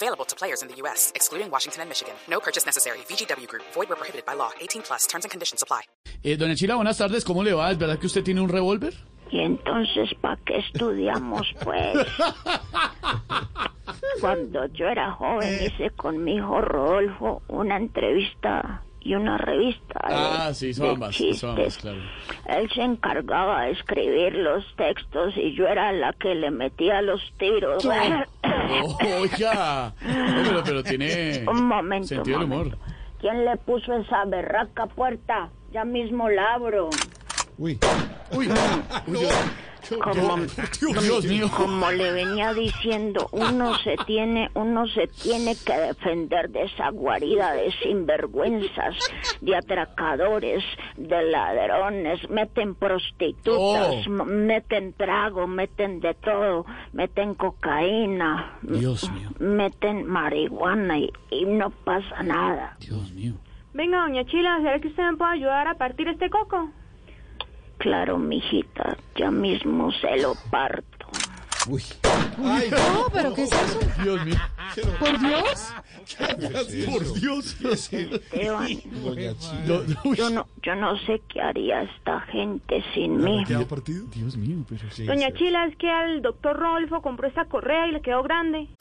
Available to players in the U.S., excluding Washington and Michigan. No purchase necessary. VGW Group. Void where prohibited by law. 18 plus. Terms and conditions apply. Eh, doña Chila, buenas tardes. ¿Cómo le va? ¿Es verdad que usted tiene un revólver? Y entonces, ¿para qué estudiamos, pues? Cuando yo era joven hice con mi hijo Rodolfo una entrevista y una revista de, Ah, sí, de ambas, hizo ambas, claro. Él se encargaba de escribir los textos y yo era la que le metía los tiros. Oh, oiga, No, pero, pero tiene un momento, sentido del humor. ¿Quién le puso esa berraca puerta? Ya mismo la abro. Uy, uy, Dios, Como, Dios mío. como le venía diciendo, uno se tiene, uno se tiene que defender de esa guarida de sinvergüenzas, de atracadores, de ladrones, meten prostitutas, Oh. meten trago, meten de todo, meten cocaína, Dios mío, meten marihuana y, y no pasa nada. Dios mío. Venga, doña Chila, ¿será que usted me puede ayudar a partir este coco? Claro, mijita, ya mismo se lo parto. No, pero ¿qué es eso? Dios mío. ¿Por Dios? Por Dios. Esteban, uy, yo no, yo no sé qué haría esta gente sin mí. Dios mío, pero sí. Doña Chila, es que al doctor Rodolfo compró esta correa y le quedó grande.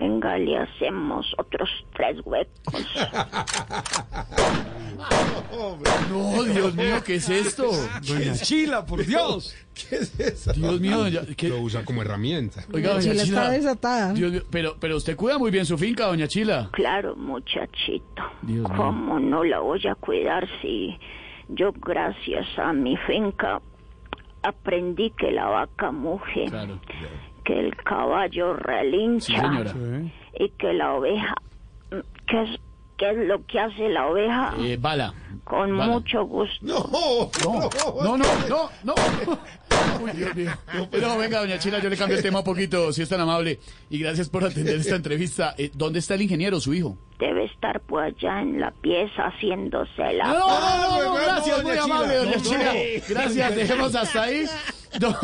Venga, le hacemos otros tres huecos. No, Dios mío, ¿qué es esto? Doña Chila, por Dios. Dios mío, doña, ¿qué? Lo usa como herramienta. Oiga, doña Chila está desatada. Dios mío, pero, pero usted cuida muy bien su finca, doña Chila. Claro, muchachito. Dios mío. ¿Cómo no la voy a cuidar si yo, gracias a mi finca, aprendí que la vaca muge, Claro. Que el caballo relincha y que la oveja, ¿qué es, qué es lo que hace la oveja? Eh, bala. Con bala. mucho gusto. No, no, no, no, no. Uy, Dios mío. No, venga, doña Chila, yo le cambio el tema un poquito, si es tan amable. Y gracias por atender esta entrevista. Eh, ¿Dónde está el ingeniero, su hijo? Debe estar por allá en la pieza haciéndose la... No, no, no, no, no, gracias, doña muy amable, doña No, Chila. no. Gracias, dejemos hasta ahí. No,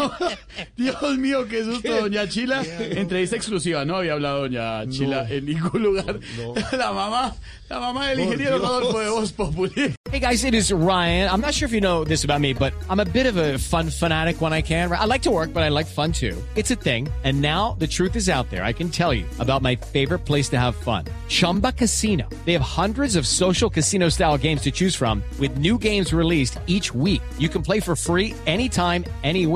Dios mío, qué susto, doña Chila. Entrevista exclusiva, no había hablado doña Chila en ningún lugar. La mamá, la mamá del ingeniero Rodolfo de Voz Populi. Hey guys, it is Ryan. I'm not sure if you know this about me, but I'm a bit of a fun fanatic when I can. I like to work, but I like fun too. It's a thing. And now the truth is out there. I can tell you about my favorite place to have fun. Chumba Casino. They have hundreds of social casino style games to choose from with new games released each week. You can play for free anytime, anywhere.